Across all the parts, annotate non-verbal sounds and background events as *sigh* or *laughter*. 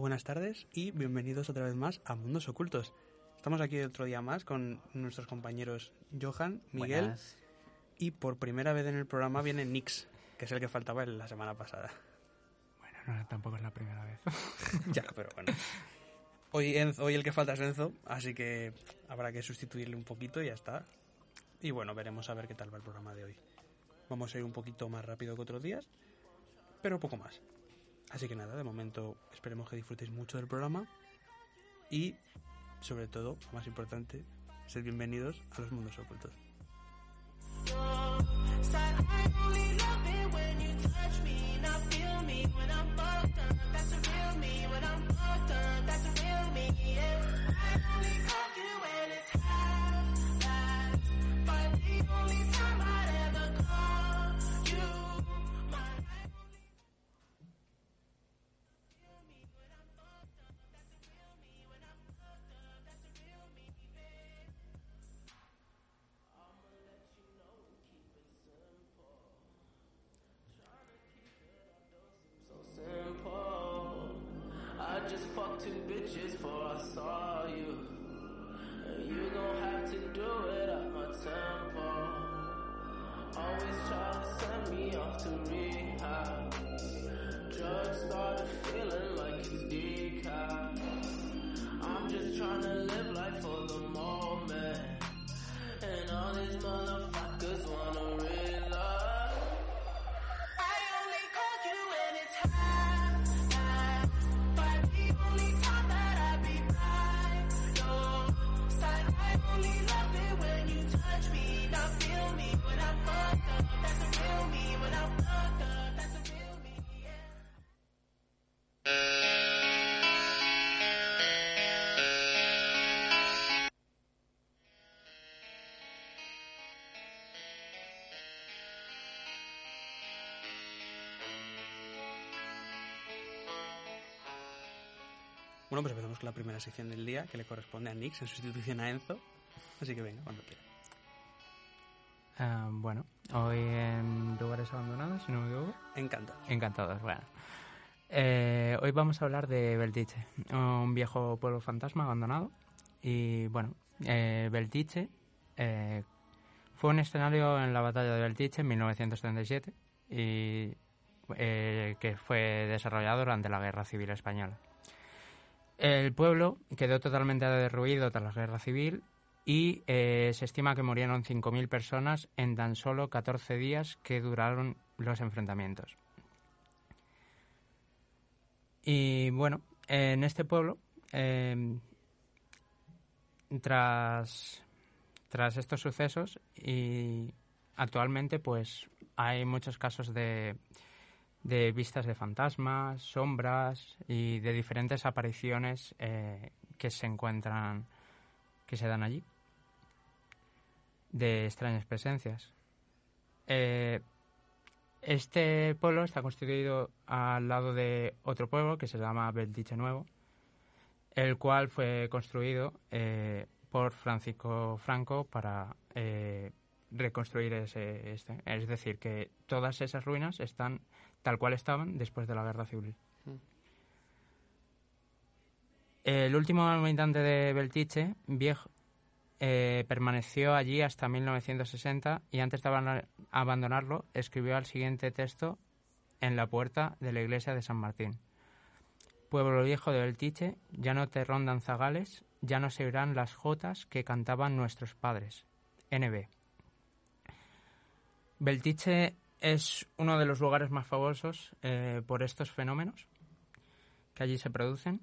Buenas tardes y bienvenidos otra vez más a Mundos Ocultos. Estamos aquí otro día más con nuestros compañeros Johan, Miguel Buenas. y por primera vez en el programa viene Nix, que es el que faltaba la semana pasada. Bueno, no, tampoco es la primera vez. *laughs* ya, pero bueno. Hoy, Enzo- hoy el que falta es Enzo, así que habrá que sustituirle un poquito y ya está. Y bueno, veremos a ver qué tal va el programa de hoy. Vamos a ir un poquito más rápido que otros días, pero poco más. Así que nada, de momento esperemos que disfrutéis mucho del programa y, sobre todo, lo más importante, sed bienvenidos a los mundos ocultos. Fucked two bitches before I saw you. And you gon' have to do it at my tempo. Always try to send me off to rehab. Drugs started feeling like it's decaf. I'm just trying to live life for the moment. And all these motherfuckers Pues empezamos con la primera sección del día, que le corresponde a Nix en sustitución a Enzo. Así que venga, cuando quiera. Ah, bueno, hoy en lugares abandonados, si no me equivoco. Encantado. Encantados, bueno. Eh, hoy vamos a hablar de Beltiche, un viejo pueblo fantasma abandonado. Y bueno, eh, Beltiche eh, fue un escenario en la batalla de Beltiche en 1937 y eh, que fue desarrollado durante la Guerra Civil Española. El pueblo quedó totalmente derruido tras la Guerra Civil y eh, se estima que murieron 5.000 personas en tan solo 14 días que duraron los enfrentamientos. Y bueno, en este pueblo, eh, tras, tras estos sucesos, y actualmente pues hay muchos casos de, de vistas de fantasmas, sombras y de diferentes apariciones eh, que se encuentran, que se dan allí, de extrañas presencias. Eh, este pueblo está constituido al lado de otro pueblo que se llama Beltiche Nuevo, el cual fue construido eh, por Francisco Franco para reconstruir ese, este. Es decir, que todas esas ruinas están tal cual estaban después de la guerra civil. Mm. El último habitante de Beltiche, viejo, eh, permaneció allí hasta 1960 y antes de abandon- abandonarlo escribió el siguiente texto en la puerta de la iglesia de San Martín. Pueblo viejo de Beltiche, ya no te rondan zagales, ya no se oirán las jotas que cantaban nuestros padres. NB. Beltiche es uno de los lugares más famosos eh, por estos fenómenos que allí se producen.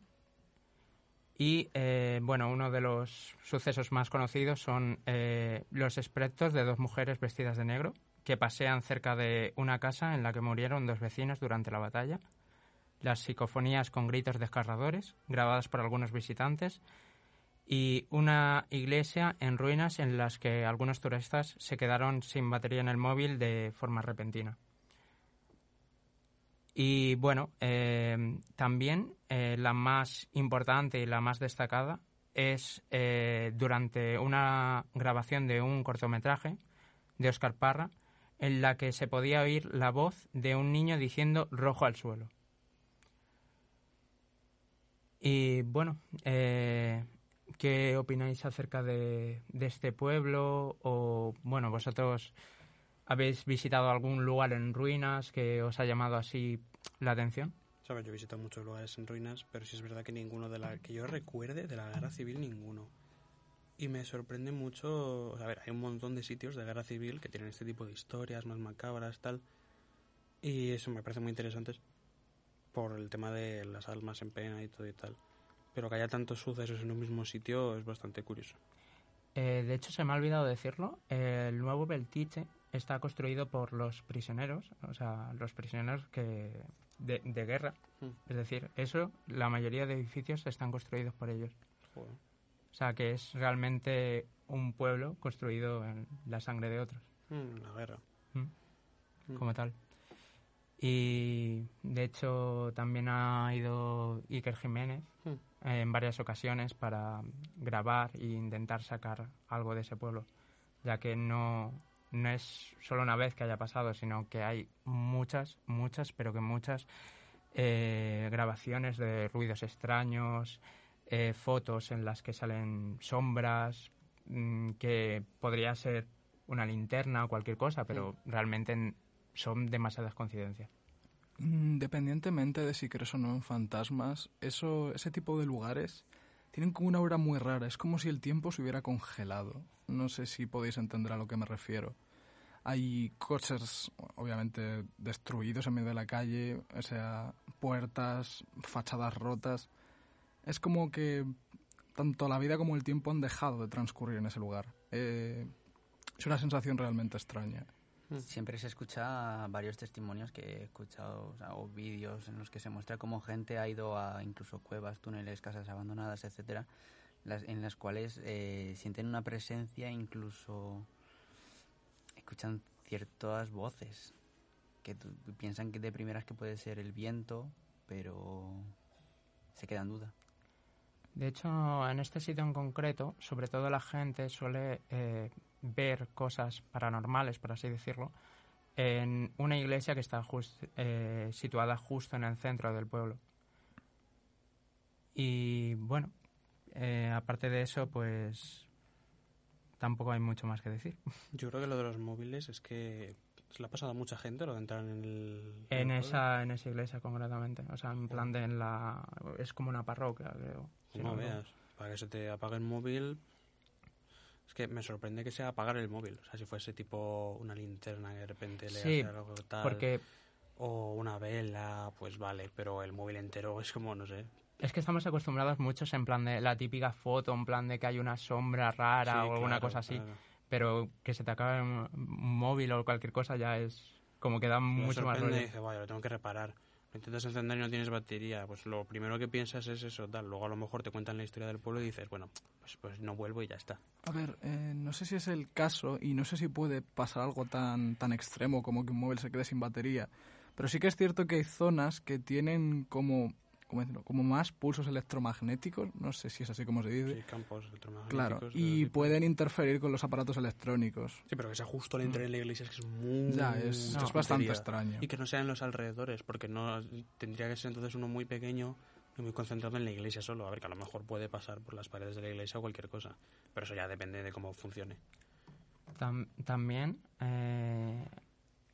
Y eh, bueno, uno de los sucesos más conocidos son eh, los espectros de dos mujeres vestidas de negro que pasean cerca de una casa en la que murieron dos vecinos durante la batalla. Las psicofonías con gritos desgarradores, grabadas por algunos visitantes, y una iglesia en ruinas en las que algunos turistas se quedaron sin batería en el móvil de forma repentina. Y bueno, eh, también eh, la más importante y la más destacada es eh, durante una grabación de un cortometraje de Oscar Parra en la que se podía oír la voz de un niño diciendo rojo al suelo. Y bueno, ¿qué opináis acerca de, de este pueblo? O bueno, vosotros ¿Habéis visitado algún lugar en ruinas que os ha llamado así la atención? Sabes, yo he visitado muchos lugares en ruinas, pero sí es verdad que ninguno de la que yo recuerde de la guerra civil, ninguno. Y me sorprende mucho, a ver, hay un montón de sitios de guerra civil que tienen este tipo de historias más macabras, tal. Y eso me parece muy interesante por el tema de las almas en pena y todo y tal. Pero que haya tantos sucesos en un mismo sitio es bastante curioso. Eh, de hecho, se me ha olvidado decirlo, el nuevo Beltiche está construido por los prisioneros, o sea, los prisioneros que de, guerra. Mm. Es decir, eso, la mayoría de edificios están construidos por ellos. Joder. O sea, que es realmente un pueblo construido en la sangre de otros, Mm, la guerra. ¿m? Mm. como tal. Y de hecho también ha ido Iker Jiménez Mm. eh, en varias ocasiones para grabar e intentar sacar algo de ese pueblo, ya que no, no es solo una vez que haya pasado, sino que hay muchas, muchas, pero que muchas eh, grabaciones de ruidos extraños, eh, fotos en las que salen sombras, mm, que podría ser una linterna o cualquier cosa, pero realmente n- son demasiadas coincidencias. Independientemente de si crees o no en fantasmas, eso, ese tipo de lugares tienen como una aura muy rara. Es como si el tiempo se hubiera congelado. No sé si podéis entender a lo que me refiero. Hay coches, obviamente, destruidos en medio de la calle, o sea, puertas, fachadas rotas. Es como que tanto la vida como el tiempo han dejado de transcurrir en ese lugar. Eh, es una sensación realmente extraña. Siempre se escucha varios testimonios que he escuchado, o, sea, o vídeos en los que se muestra cómo gente ha ido a incluso cuevas, túneles, casas abandonadas, etcétera, las, en las cuales eh, sienten una presencia, incluso escuchan ciertas voces que piensan que de primeras que puede ser el viento, pero se queda en duda. De hecho, en este sitio en concreto, sobre todo la gente suele eh, ver cosas paranormales, por así decirlo, en una iglesia que está jus- eh, situada justo en el centro del pueblo. Y bueno, eh, aparte de eso, pues tampoco hay mucho más que decir. Yo creo que lo de los móviles es que se le ha pasado a mucha gente lo de entrar en el... En el esa, en esa iglesia concretamente. O sea, en plan de en la... Es como una parroquia, creo. si No me veas, para que se te apague el móvil. Que me sorprende que sea apagar el móvil. O sea, si fuese tipo una linterna que de repente le Sí, hace algo tal. Porque O una vela, pues vale, pero el móvil entero es como, no sé. Es que estamos acostumbrados muchos en plan de la típica foto, en plan de que hay una sombra rara Sí, o alguna claro, cosa así, claro. pero que se te acabe un móvil o cualquier cosa ya es como que da Me mucho más sorprende y rollo. dice, vaya, lo tengo que reparar. Intentas encender y no tienes batería. Pues lo primero que piensas es eso, tal. Luego a lo mejor te cuentan la historia del pueblo y dices, bueno, pues, pues no vuelvo y ya está. A ver, eh, no sé si es el caso y no sé si puede pasar algo tan, tan extremo como que un móvil se quede sin batería, pero sí que es cierto que hay zonas que tienen como, ¿cómo decirlo? como más pulsos electromagnéticos, no sé si es así como se dice, Sí, campos electromagnéticos. claro, y tipo. pueden interferir con los aparatos electrónicos. Sí, pero que sea justo al entrar en la iglesia es que es muy... Ya, es, No. es bastante extraño. Y que no sea en los alrededores, porque no tendría que ser entonces uno muy pequeño y muy concentrado en la iglesia solo. A ver, que a lo mejor puede pasar por las paredes de la iglesia o cualquier cosa. Pero eso ya depende de cómo funcione. Tam- también eh,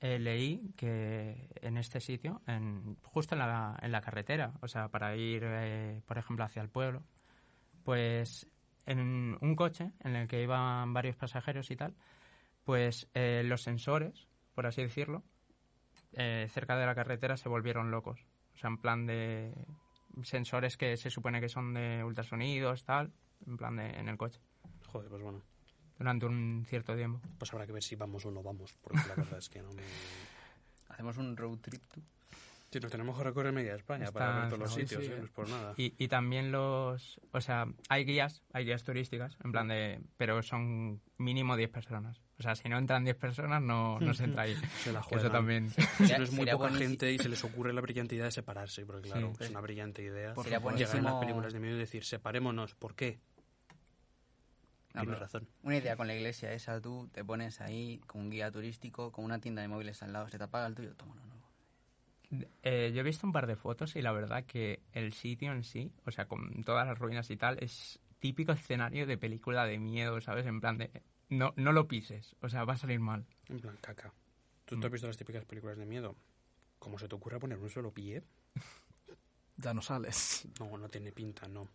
eh, leí que en este sitio, en, justo en la, en la carretera, o sea, para ir, eh, por ejemplo, hacia el pueblo, pues en un coche en el que iban varios pasajeros y tal, pues eh, los sensores, por así decirlo, eh, cerca de la carretera se volvieron locos. O sea, en plan de sensores que se supone que son de ultrasonidos, tal, en plan de en el coche, Joder, pues bueno. Durante un cierto tiempo. Pues habrá que ver si vamos o no vamos, porque la verdad es que no me... *laughs* Hacemos un road trip, tú. Sí, nos tenemos que recorrer media España para Está- ver todos los sitios, sí. ¿eh? No es por nada. Y, y también los, o sea, hay guías, hay guías turísticas, en plan de, pero son mínimo 10 personas. O sea, si no entran 10 personas no, no se entra ahí. *laughs* Se la *laughs* Eso juegan. también. Si no es muy poca buenísimo- gente y se les ocurre la brillante idea de separarse, porque claro, Sí. es una brillante idea. Sería Llegar en las buenísimo- películas de miedo y decir, separémonos, ¿por qué? No, Tienes razón. Una idea con la iglesia esa, tú te pones ahí con un guía turístico, con una tienda de móviles al lado, se te apaga el tuyo, toma uno nuevo. Eh, yo he visto un par de fotos y la verdad que el sitio en sí, o sea, con todas las ruinas y tal, es típico escenario de película de miedo, ¿sabes? En plan de, no, no lo pises, o sea, va a salir mal. En plan, caca. ¿Tú Mm. te has visto las típicas películas de miedo? ¿Cómo se te ocurre poner un solo pie? *laughs* Ya no sales. No, no tiene pinta, no.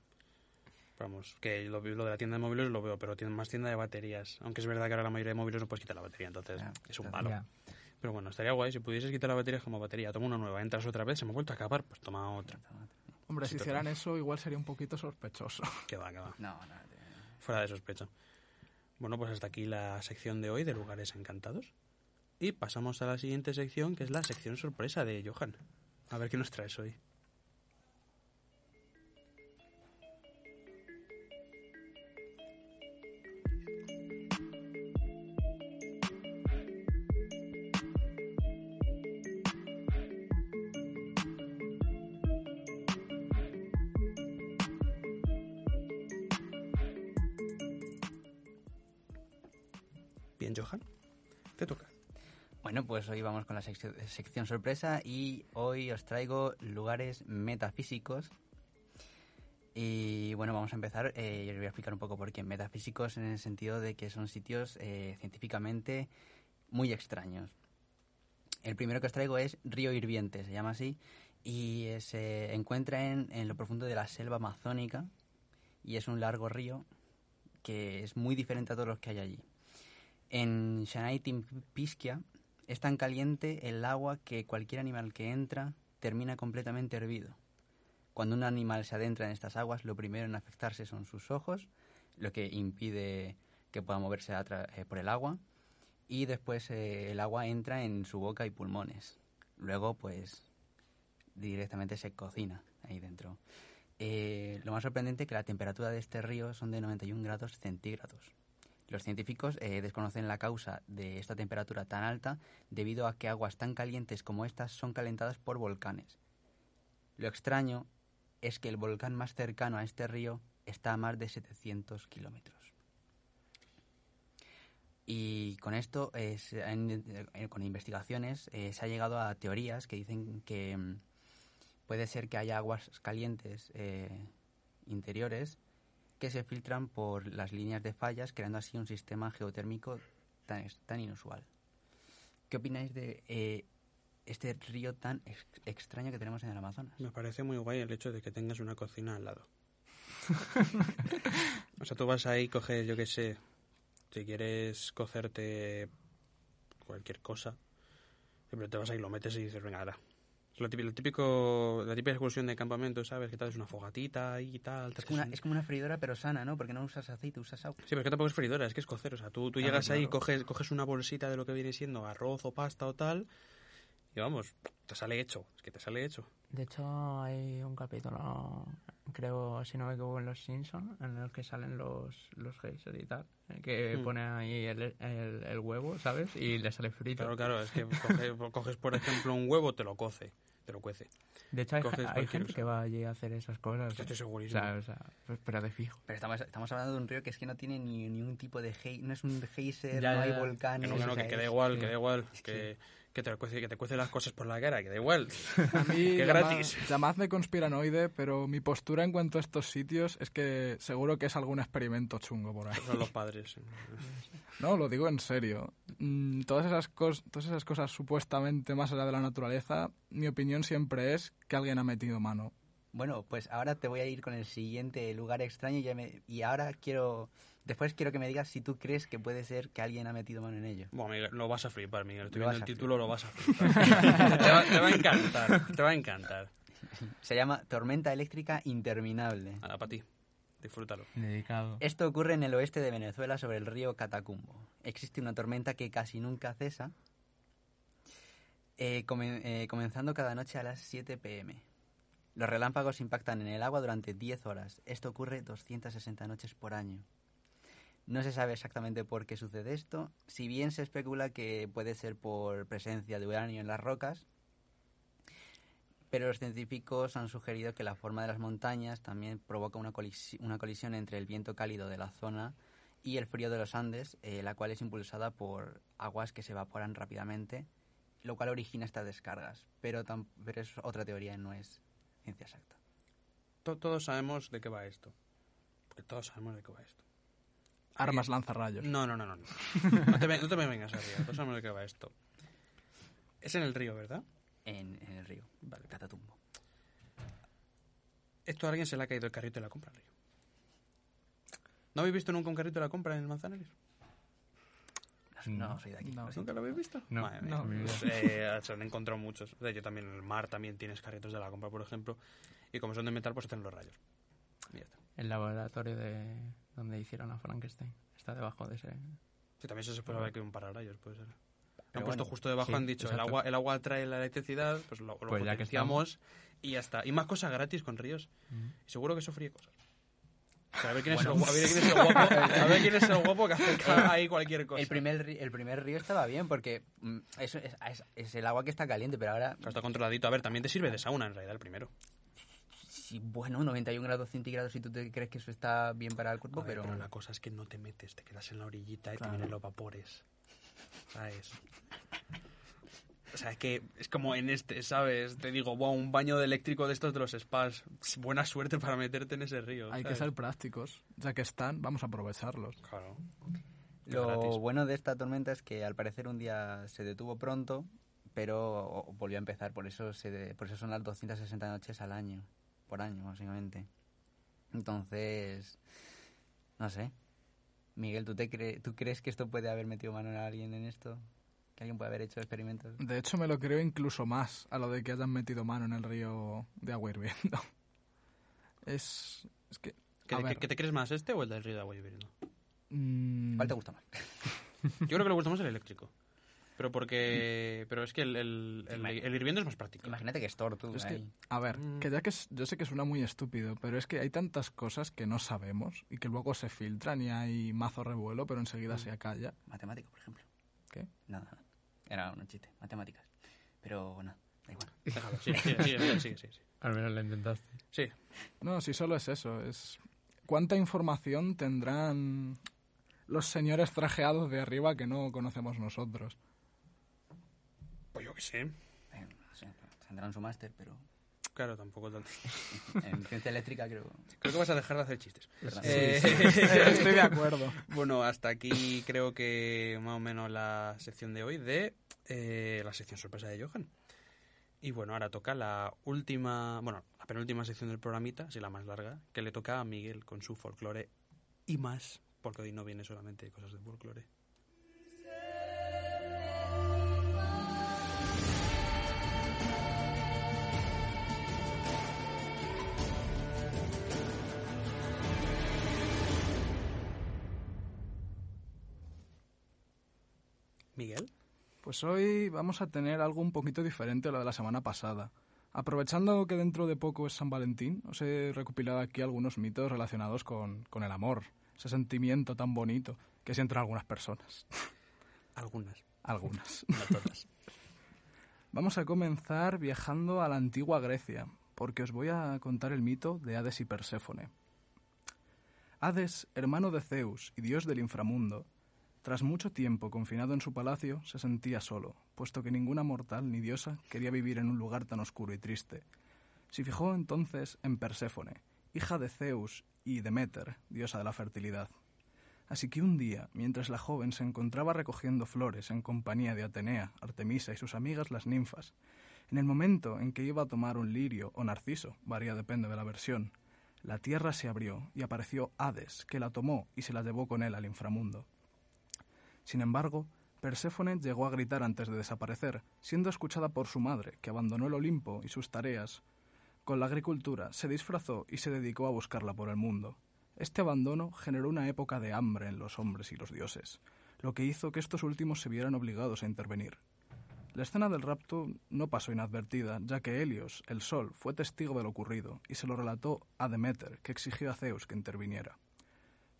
Vamos, que lo, lo de la tienda de móviles lo veo, pero tiene más tienda de baterías. Aunque es verdad que ahora la mayoría de móviles no puedes quitar la batería, entonces es un palo. Pero bueno, estaría guay si pudieses quitar la batería como batería. Toma una nueva, entras otra vez, se me ha vuelto a acabar, pues toma otra. Hombre, si hicieran eso, igual sería un poquito sospechoso. *laughs* Que va, que va. No, no, te- Fuera de sospecha. Bueno, pues hasta aquí la sección de hoy de lugares encantados. Y pasamos a la siguiente sección, que es la sección sorpresa de Johan. A ver qué nos traes hoy. Bueno, pues hoy vamos con la sección, sección sorpresa y hoy os traigo lugares metafísicos. Y bueno, vamos a empezar. eh, y os voy a explicar un poco por qué. Metafísicos en el sentido de que son sitios eh, científicamente muy extraños. El primero que os traigo es Río Hirviente, se llama así, y eh, se encuentra en, lo profundo de la selva amazónica y es un largo río que es muy diferente a todos los que hay allí. En Shanaitimpiskia es tan caliente el agua que cualquier animal que entra termina completamente hervido. Cuando un animal se adentra en estas aguas, lo primero en afectarse son sus ojos, lo que impide que pueda moverse eh, por el agua, y después eh, el agua entra en su boca y pulmones. Luego, pues, directamente se cocina ahí dentro. Eh, lo más sorprendente es que la temperatura de este río son de 91 grados centígrados. Los científicos eh, desconocen la causa de esta temperatura tan alta debido a que aguas tan calientes como estas son calentadas por volcanes. Lo extraño es que el volcán más cercano a este río está a más de 700 kilómetros. Y con esto, eh, eh, con investigaciones, se ha llegado a teorías que dicen que mm, puede ser que haya aguas calientes interiores que se filtran por las líneas de fallas, creando así un sistema geotérmico tan, tan inusual. ¿Qué opináis de eh, este río tan ex- extraño que tenemos en el Amazonas? Me parece muy guay el hecho de que tengas una cocina al lado. *laughs* o sea, tú vas ahí, coges, yo qué sé, si quieres cocerte cualquier cosa, siempre te vas ahí, lo metes y dices, venga, ahora. Lo típico, lo típico- la típica excursión de campamento, ¿sabes? Que tal, es una fogatita y tal. Es como, una, es como una freidora pero sana, ¿no? Porque no usas aceite, usas agua. Sí, pero es que tampoco es freidora, es que es cocer. O sea, tú, tú Ah, llegas ahí, claro. coges, coges una bolsita de lo que viene siendo arroz o pasta o tal, y vamos, te sale hecho. Es que te sale hecho. De hecho, hay un capítulo, creo, si no me equivoco, en Los Simpsons, en el que salen los, los geysers y tal, eh, que Mm. pone ahí el, el, el huevo, ¿sabes? Y le sale frito. Claro, claro, es que coges, *laughs* coges, por ejemplo, un huevo, te lo coce, te lo cuece. De hecho, hay, coges hay gente cosa. que va allí a hacer esas cosas. Yo estoy ¿eh? O segurísimo. sea, o sea, pues, pero de fijo. Pero estamos, estamos hablando de un río que es que no tiene ni, ni un tipo de gey, no es un geyser, Ya, no ya, hay volcanes. Que no, que no, o sea, que, que da es- igual, sí. que da igual. Es Que, que te, cuece, que te cuece las cosas por la cara, que da igual. A mí, *laughs* Qué llama- gratis. llamadme conspiranoide, pero mi postura en cuanto a estos sitios es que seguro que es algún experimento chungo por ahí. Son los padres. No, lo digo en serio. Mm, todas, esas cos- todas esas cosas supuestamente más allá de la naturaleza, mi opinión siempre es que alguien ha metido mano. Bueno, pues ahora te voy a ir con el siguiente lugar extraño y, ya me- y ahora quiero... Después quiero que me digas si tú crees que puede ser que alguien ha metido mano en ello. Bueno, Miguel, lo vas a flipar, Miguel. Estoy Lo viendo el a título, lo vas a flipar. *laughs* te, va, te va a encantar, te va a encantar. Se llama Tormenta Eléctrica Interminable. Nada, para ti. Disfrútalo. Dedicado. Esto ocurre en el oeste de Venezuela sobre el río Catacumbo. Existe una tormenta que casi nunca cesa, eh, comen- eh, comenzando cada noche a las 7 pm. Los relámpagos impactan en el agua durante 10 horas. Esto ocurre 260 noches por año. No se sabe exactamente por qué sucede esto, si bien se especula que puede ser por presencia de uranio en las rocas, pero los científicos han sugerido que la forma de las montañas también provoca una, colisi- una colisión entre el viento cálido de la zona y el frío de los Andes, eh, la cual es impulsada por aguas que se evaporan rápidamente, lo cual origina estas descargas. Pero, es otra teoría, no es ciencia exacta. To- Todos sabemos de qué va esto. Porque todos sabemos de qué va esto. Armas lanzarrayos. No, no, no, no. No, *laughs* no te, no te me vengas arriba. Todos sabemos de qué va esto. Es en el río, ¿verdad? En, en el río, Vale. Catatumbo. Esto a alguien se le ha caído el carrito de la compra al río. ¿No habéis visto nunca un carrito de la compra en el Manzanares? No, no soy de aquí. No. ¿Nunca lo habéis visto? No, Madre no. Pues, eh, se han encontrado muchos. O sea, yo también en el mar también tienes carritos de la compra, por ejemplo. Y como son de metal, pues hacen los rayos. Y ya está. El laboratorio de donde hicieron a Frankenstein. Está debajo de ese. Sí, también se esperaba que un pararrayos, puede ser. Han Pero puesto bueno, justo debajo, sí, han dicho, el agua, el agua trae la electricidad, pues lo, lo Pues ya que potenciamos y ya está. Y más cosas gratis con ríos. Y seguro que eso fríe cosas. O sea, a ver quién es, el, a ver quién es el guapo, a ver quién es el guapo *laughs* que acerca ahí cualquier cosa. El primer, ri- el primer río estaba bien porque mm, es, es- es el agua que está caliente, pero ahora, Claro, Está controladito. A ver, también te sirve de sauna en realidad el primero. Sí, bueno, 91 grados centígrados si tú te crees que eso está bien para el cuerpo, ver, pero... pero la cosa es que no te metes, te quedas en la orillita y Claro. te vienen los vapores. ¿Sabes? O sea, es que es como en este, ¿sabes? Te digo, wow, un baño de eléctrico de estos de los spas. Buena suerte para meterte en ese río. Hay que ser prácticos. Ya que están, vamos a aprovecharlos. Claro. Lo Gratis. bueno de esta tormenta es que al parecer un día se detuvo pronto, pero volvió a empezar. Por eso, se de- por eso son las 260 noches al año, por año, básicamente. Entonces, no sé. Miguel, ¿tú, te cre- ¿tú crees que esto puede haber metido mano a alguien en esto? ¿Que alguien puede haber hecho experimentos? De hecho, me lo creo incluso más a lo de que hayan metido mano en el río de agua hirviendo. *laughs* Es, es que... ¿Que, a que- ver, que te crees más este o el del río de agua hirviendo? mm, ¿Cuál te gusta más? *laughs* Yo creo que le gusta más el eléctrico. Pero porque... Pero es que el, el, el- el hirviendo es más práctico. Imagínate que es Thor, tú. Es que, a ver, Mm. que ya que es- yo sé que suena muy estúpido, pero es que hay tantas cosas que no sabemos y que luego se filtran y hay mazo revuelo, pero enseguida Mm. se acalla. Matemático, por ejemplo. ¿Qué? Nada, nada. Era un chiste. Matemáticas. Pero, no, da igual. *laughs* Déjalo, sigue, sigue, sigue. Al menos lo intentaste. Sí, No, si solo es eso, es cuánta información tendrán los señores trajeados de arriba que no conocemos nosotros. Pues yo qué sé. Eh, no sé, tendrán su máster, pero Claro, tampoco tanto. *laughs* en ciencia eléctrica creo... Creo que vas a dejar de hacer chistes. Eh, *laughs* Estoy de acuerdo. Bueno, hasta aquí creo que más o menos la sección de hoy de eh, la sección sorpresa de Johan. Y bueno, ahora toca la última, bueno, la penúltima sección del programita, así la más larga, que le toca a Miguel con su folclore y más, porque hoy no viene solamente cosas de folclore. Miguel. Pues hoy vamos a tener algo un poquito diferente a lo de la semana pasada. Aprovechando que dentro de poco es San Valentín, os he recopilado aquí algunos mitos relacionados con, con el amor, ese sentimiento tan bonito que sienten algunas personas. Algunas, Algunas. no todas. *laughs* Vamos a comenzar viajando a la antigua Grecia, porque os voy a contar el mito de Hades y Perséfone. Hades, hermano de Zeus y dios del inframundo, Tras mucho tiempo confinado en su palacio, se sentía solo, puesto que ninguna mortal ni diosa quería vivir en un lugar tan oscuro y triste. Se fijó entonces en Perséfone, hija de Zeus y Deméter, diosa de la fertilidad. Así que un día, mientras la joven se encontraba recogiendo flores en compañía de Atenea, Artemisa y sus amigas las ninfas, en el momento en que iba a tomar un lirio o narciso, varía depende de la versión, la tierra se abrió y apareció Hades, que la tomó y se la llevó con él al inframundo. Sin embargo, Perséfone llegó a gritar antes de desaparecer, siendo escuchada por su madre, que abandonó el Olimpo y sus tareas con la agricultura, se disfrazó y se dedicó a buscarla por el mundo. Este abandono generó una época de hambre en los hombres y los dioses, lo que hizo que estos últimos se vieran obligados a intervenir. La escena del rapto no pasó inadvertida, ya que Helios, el sol, fue testigo de lo ocurrido y se lo relató a Deméter, que exigió a Zeus que interviniera.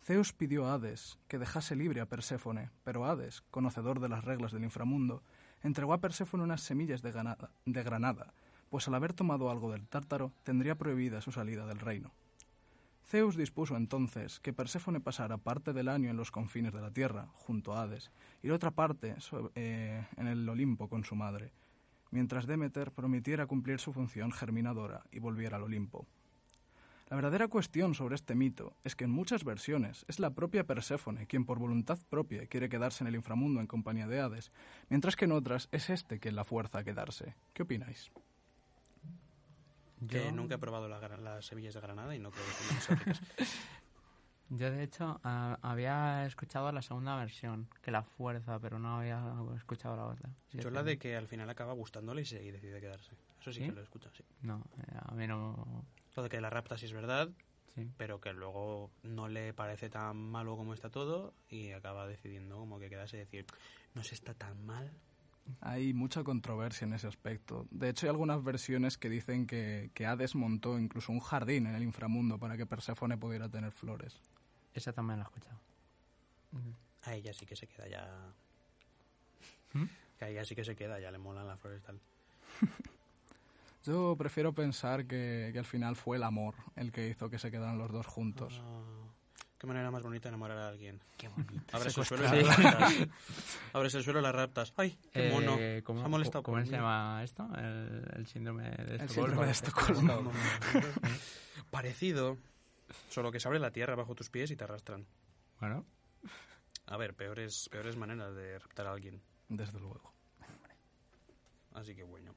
Zeus pidió a Hades que dejase libre a Perséfone, pero Hades, conocedor de las reglas del inframundo, entregó a Perséfone unas semillas de, granada, pues al haber tomado algo del tártaro tendría prohibida su salida del reino. Zeus dispuso entonces que Perséfone pasara parte del año en los confines de la tierra, junto a Hades, y la otra parte eh, en el Olimpo con su madre, mientras Demeter prometiera cumplir su función germinadora y volviera al Olimpo. La verdadera cuestión sobre este mito es que en muchas versiones es la propia Perséfone quien por voluntad propia quiere quedarse en el inframundo en compañía de Hades, mientras que en otras es este quien la fuerza a quedarse. ¿Qué opináis? Que Yo- nunca he probado la las semillas de granada y no creo que sean. *laughs* Yo, de hecho, a- había escuchado la segunda versión, que la fuerza, pero no había escuchado la otra. Sí, Yo es la que- de que al final acaba gustándole y, se, y decide quedarse. Eso sí, ¿Sí? que lo he escuchado, sí. No, eh, a mí no... Lo de que la rapta sí es verdad, Sí. pero que luego no le parece tan malo como está todo y acaba decidiendo como que quedarse y decir, no se está tan mal. Hay mucha controversia en ese aspecto. De hecho, hay algunas versiones que dicen que, que Hades montó incluso un jardín en el inframundo para que Perséfone pudiera tener flores. Esa también la he escuchado. A ella sí que se queda ya... ¿Mm? Que a ella sí que se queda, ya le molan las flores y tal. *laughs* Yo prefiero pensar que, que al final fue el amor el que hizo que se quedaran los dos juntos. Ah, qué manera más bonita de enamorar a alguien. Qué bonito. *laughs* Abres el suelo y la raptas. Abres el suelo y la raptas. ¡Ay, qué mono! Eh, ¿Cómo, Se ha molestado ¿cómo por se llama esto? El, el síndrome de El Estocolmo. síndrome de Estocolmo. *laughs* Parecido, solo que se abre la tierra bajo tus pies y te arrastran. Bueno, A ver, peores, peores maneras de raptar a alguien. Desde luego. Así que bueno,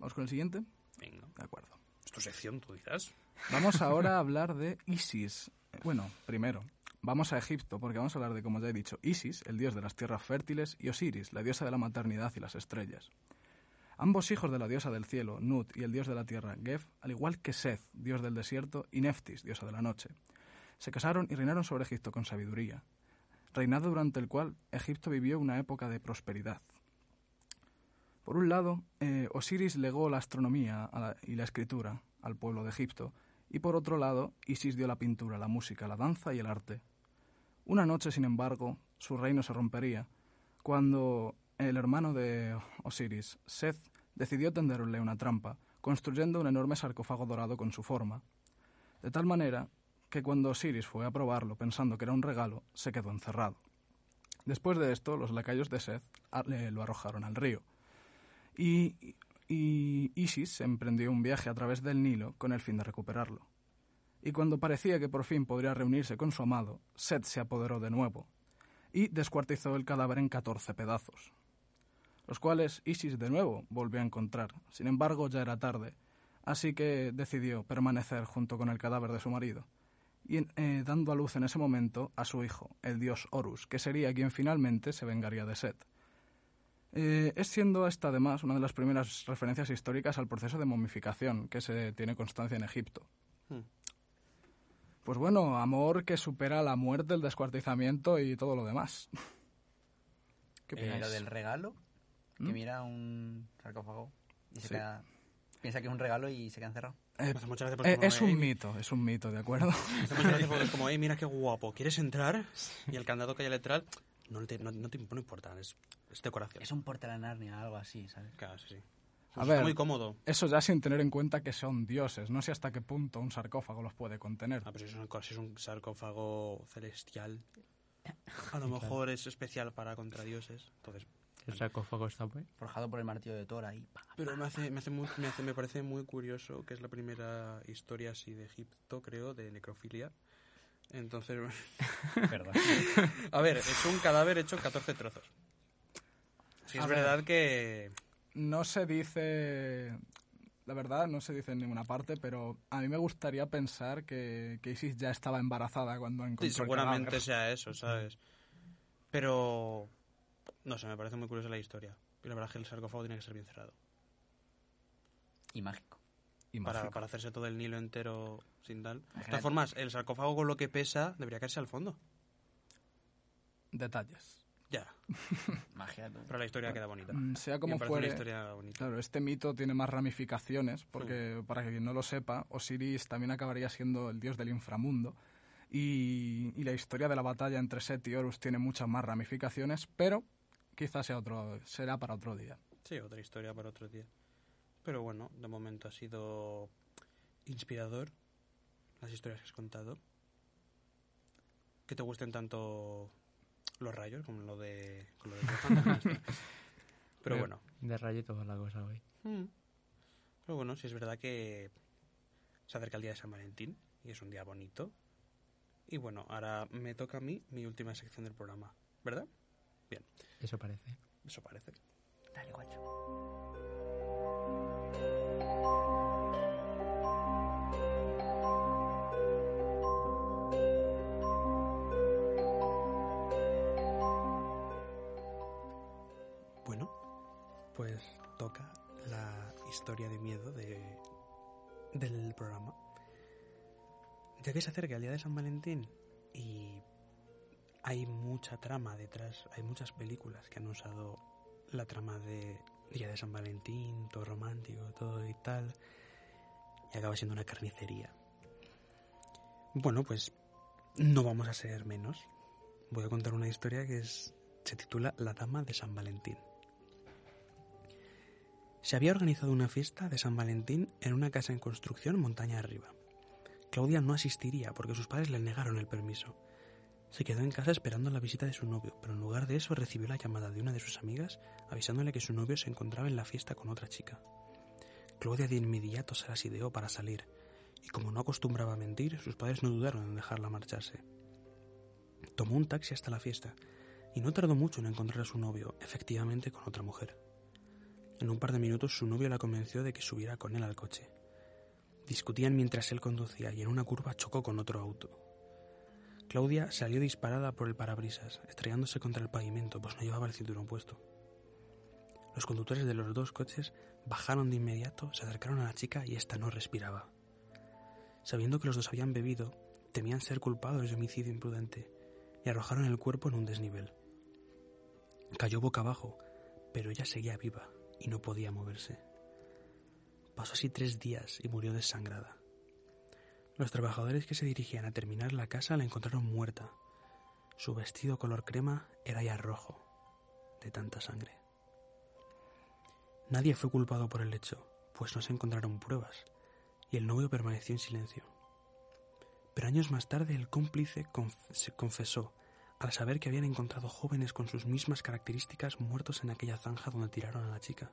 Vamos con el siguiente. venga. De acuerdo. ¿Es tu sección, tú dirás? Vamos *laughs* ahora a hablar de Isis. Bueno, primero, vamos a Egipto porque vamos a hablar de, como ya he dicho, Isis, el dios de las tierras fértiles, y Osiris, la diosa de la maternidad y las estrellas. Ambos hijos de la diosa del cielo, Nut, y el dios de la tierra, Gef, al igual que Seth, dios del desierto, y Neftis, diosa de la noche, se casaron y reinaron sobre Egipto con sabiduría, reinado durante el cual Egipto vivió una época de prosperidad. Por un lado, eh, Osiris legó la astronomía y la escritura al pueblo de Egipto, y por otro lado, Isis dio la pintura, la música, la danza y el arte. Una noche, sin embargo, su reino se rompería cuando el hermano de Osiris, Seth, decidió tenderle una trampa, construyendo un enorme sarcófago dorado con su forma. De tal manera que cuando Osiris fue a probarlo pensando que era un regalo, se quedó encerrado. Después de esto, los lacayos de Seth a- le- lo arrojaron al río. Y, Isis emprendió un viaje a través del Nilo con el fin de recuperarlo. Y cuando parecía que por fin podría reunirse con su amado, Seth se apoderó de nuevo y descuartizó el cadáver en 14 pedazos, los cuales Isis de nuevo volvió a encontrar. Sin embargo, ya era tarde, así que decidió permanecer junto con el cadáver de su marido, y eh, dando a luz en ese momento a su hijo, el dios Horus, que sería quien finalmente se vengaría de Set. Eh, es siendo esta además una de las primeras referencias históricas al proceso de momificación que se tiene constancia en Egipto. Hmm. Pues bueno, amor que supera la muerte, el descuartizamiento y todo lo demás. *laughs* ¿Qué Eh, lo del regalo, que ¿Mm? mira un sarcófago y se Sí. queda... Piensa que es un regalo y se queda encerrado. Eh, porque eh, como, es un "Ey, mito, es un mito, ¿de acuerdo? porque es como, hey, mira qué guapo, ¿quieres entrar? *laughs* Y el candado que hay no te, no, no te no importa, es, es decoración. Es un portal a Narnia, algo así, ¿sabes? Claro, sí, sí. A Está ver. muy cómodo. Eso ya sin tener en cuenta que son dioses. No sé hasta qué punto un sarcófago los puede contener. Ah, pero si es un, si es un sarcófago celestial. *laughs* A lo mejor es especial para contra dioses. Entonces, El sarcófago está pues. Forjado por el martillo de Thor ahí. pa. pero me hace, me hace muy- me hace- me parece muy curioso que es la primera historia así de Egipto, creo, de necrofilia. Entonces, Perdón. *laughs* a ver, es un cadáver hecho en 14 trozos. Sí, es A ver. verdad que No se dice, la verdad, no se dice en ninguna parte, pero a mí me gustaría pensar que, que Isis ya estaba embarazada cuando encontró Sí, el seguramente cadáver. sea eso, ¿sabes? Pero, no sé, me parece muy curiosa la historia. Y la verdad es que el sarcófago tiene que ser bien cerrado. Y mágico. Para, para hacerse todo el Nilo entero sin tal. De todas formas, el sarcófago con lo que pesa debería caerse al fondo. Detalles. Ya, *laughs* Magia. pero la historia queda bonita. Mm, Sea como fuere, historia. Claro, este mito tiene más ramificaciones, porque para quien no lo sepa, Osiris también acabaría siendo el dios del inframundo. Y, y la historia de la batalla entre Set y Horus tiene muchas más ramificaciones, pero quizás sea otro, será para otro día. Sí, otra historia para otro día. Pero bueno, de momento ha sido inspirador las historias que has contado. Que te gusten tanto los rayos como lo de, con lo de. *laughs* Pero bueno. De rayo toda la cosa hoy. Mm. Pero bueno, sí es verdad que se acerca el día de San Valentín y es un día bonito. Y bueno, ahora me toca a mí mi última sección del programa, ¿verdad? Eso parece. Eso parece. Dale, guacho. Pues toca la historia de miedo de, del programa. Ya que se acerca el día de San Valentín y hay mucha trama detrás, hay muchas películas que han usado la trama de Día de San Valentín, todo romántico, todo y tal, y acaba siendo una carnicería. Bueno, pues no vamos a ser menos. Voy a contar una historia que es, se titula La Dama de San Valentín. Se había organizado una fiesta de San Valentín en una casa en construcción montaña arriba. Claudia no asistiría porque sus padres le negaron el permiso. Se quedó en casa esperando la visita de su novio, pero en lugar de eso recibió la llamada de una de sus amigas avisándole que su novio se encontraba en la fiesta con otra chica. Claudia de inmediato se las ideó para salir, y como no acostumbraba a mentir, sus padres no dudaron en dejarla marcharse. Tomó un taxi hasta la fiesta, y no tardó mucho en encontrar a su novio, efectivamente con otra mujer. En un par de minutos su novio la convenció de que subiera con él al coche. Discutían mientras él conducía y en una curva chocó con otro auto. Claudia salió disparada por el parabrisas, estrellándose contra el pavimento, pues no llevaba el cinturón puesto. Los conductores de los dos coches bajaron de inmediato, se acercaron a la chica y ésta no respiraba. Sabiendo que los dos habían bebido, temían ser culpados de homicidio imprudente y arrojaron el cuerpo en un desnivel. Cayó boca abajo, pero ella seguía viva y no podía moverse. Pasó así tres días y murió desangrada. Los trabajadores que se dirigían a terminar la casa la encontraron muerta. Su vestido color crema era ya rojo, de tanta sangre. Nadie fue culpado por el hecho, pues no se encontraron pruebas, y el novio permaneció en silencio. Pero años más tarde el cómplice se confesó al saber que habían encontrado jóvenes con sus mismas características muertos en aquella zanja donde tiraron a la chica.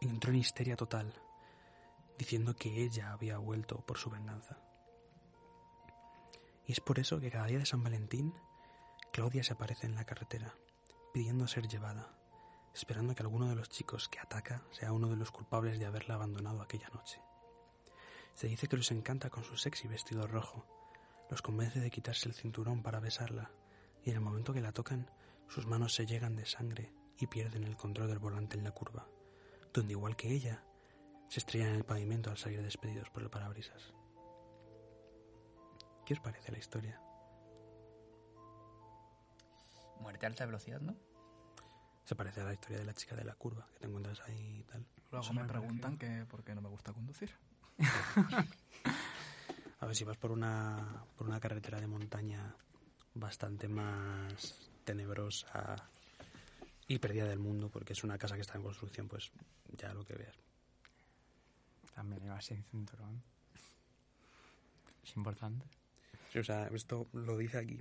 Entró en histeria total, diciendo que ella había vuelto por su venganza. Y es por eso que cada día de San Valentín, Claudia se aparece en la carretera, pidiendo ser llevada, esperando que alguno de los chicos que ataca sea uno de los culpables de haberla abandonado aquella noche. Se dice que los encanta con su sexy vestido rojo, los convence de quitarse el cinturón para besarla, y en el momento que la tocan, sus manos se llegan de sangre y pierden el control del volante en la curva, donde igual que ella, se estrellan en el pavimento al salir despedidos por el parabrisas. ¿Qué os parece la historia? Muerte a alta velocidad, ¿no? Se parece a la historia de la chica de la curva, que te encuentras ahí y tal. Luego Eso me me preguntan que por qué no me gusta conducir. *laughs* A ver si vas por una, por una carretera de montaña bastante más tenebrosa y perdida del mundo, porque es una casa que está en construcción, pues ya lo que veas. También iba sin cinturón. Es importante. Sí, o sea, esto lo dice aquí.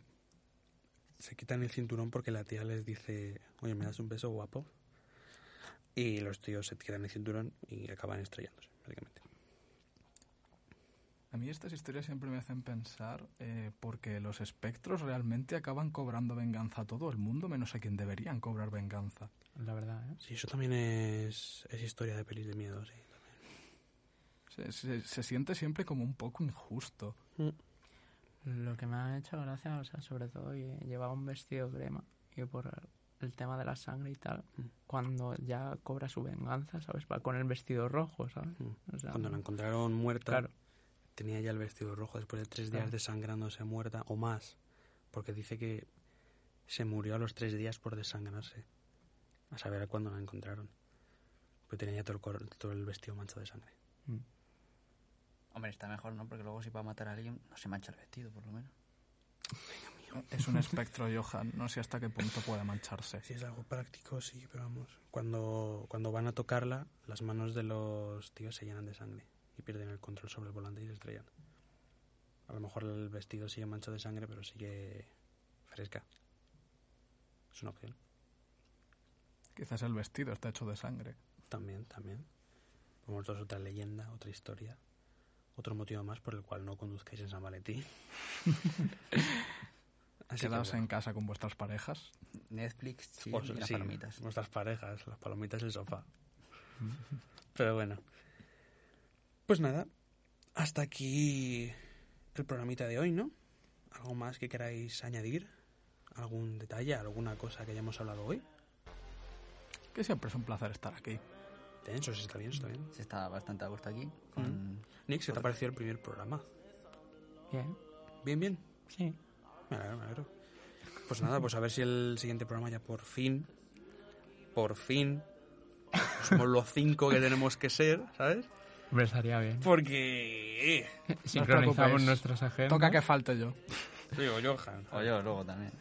se quitan el cinturón porque la tía les dice, oye, ¿me das un beso guapo? Y los tíos se quitan el cinturón y acaban estrellándose, básicamente. A mí estas historias siempre me hacen pensar eh, porque los espectros realmente acaban cobrando venganza a todo el mundo, menos a quien deberían cobrar venganza. La verdad, ¿eh? Sí, eso también es, es historia de pelis de miedo, sí. Se, se- se siente siempre como un poco injusto. Lo que me ha hecho gracia, o sea, sobre todo, y llevaba un vestido crema y por el tema de la sangre y tal, Mm. cuando ya cobra su venganza, ¿sabes? Va con el vestido rojo, ¿sabes? Mm. O sea, Cuando la encontraron muerta, Claro. Tenía ya el vestido rojo después de tres días desangrándose muerta o más, porque dice que se murió a los tres días por desangrarse. A saber a cuándo la encontraron. Pero tenía ya todo el, cor- todo el vestido manchado de sangre. Mm. Hombre, está mejor, ¿no? Porque luego si va a matar a alguien, no se mancha el vestido, por lo menos. Es un espectro, Johan. No sé hasta qué punto puede mancharse. Si es algo práctico, sí, pero vamos. Cuando, cuando van a tocarla, las manos de los tíos se llenan de sangre y pierden el control sobre el volante y se estrellan. A lo mejor el vestido sigue manchado de sangre, pero sigue fresca. Es una opción. Quizás el vestido está hecho de sangre. También, también. Como es otra leyenda, otra historia. Otro motivo más por el cual no conduzcáis en San Valentín. *laughs* Así Quedaos en casa con vuestras parejas. Netflix, chill O- y las sí, palomitas. Nuestras parejas, las palomitas y el sofá. *laughs* Pero bueno. Pues nada, hasta aquí el programita de hoy, ¿no? ¿Algo más que queráis añadir? ¿Algún detalle, alguna cosa que hayamos hablado hoy? Que siempre es un placer estar aquí. Tenso, sí, está bien, está bien. Se está bastante a gusto aquí. Con... Nick, ¿qué te ha parecido el primer programa? Bien, Bien, bien. sí. Me alegro, me alegro. Pues nada, pues a ver si el siguiente programa ya por fin, por fin, somos los cinco que tenemos que ser, ¿sabes? Hombre, estaría bien. Porque... *laughs* Sincronizamos nuestras agendas. Toca que falte yo. Digo, Johan. O yo luego también.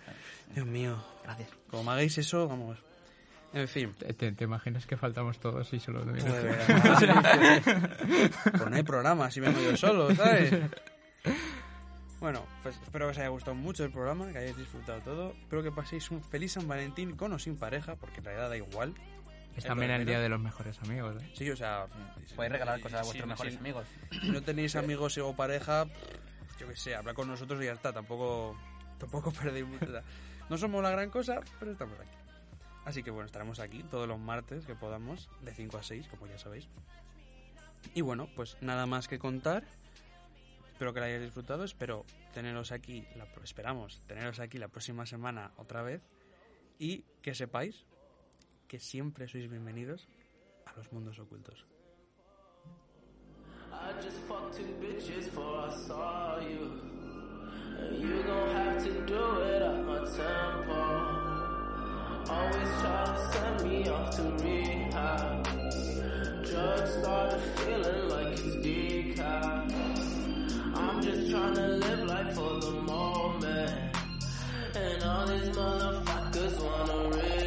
Dios mío. Gracias. Como me hagáis eso, vamos. En fin. ¿Te, imaginas que faltamos todos y solo Pues, tuviera pues no hay programa, si vengo yo solo, ¿sabes? Bueno, pues espero que os haya gustado mucho el programa, que hayáis disfrutado todo. Espero que paséis un feliz San Valentín con o sin pareja, porque en realidad da igual. Es también el día de los mejores amigos, ¿eh? Sí, o sea... Podéis regalar cosas a vuestros si- mejores si- amigos. Si no tenéis amigos o pareja, yo qué sé, habla con nosotros y ya está. Tampoco, tampoco perdéis mucho. No somos la gran cosa, pero estamos aquí. Así que bueno, estaremos aquí todos los martes que podamos, de 5 a 6, como ya sabéis. Y bueno, pues nada más que contar. Espero que lo hayáis disfrutado. Espero teneros aquí, la, esperamos teneros aquí la próxima semana otra vez. Y que sepáis que siempre sois bienvenidos a los mundos ocultos. I just fucked two bitches before I saw you. You gon' have to do it at my tempo. Always try to send me off to rehab. Just started feeling like it's decaf. I'm just trying to live life for the moment. And all these motherfuckers wanna rip.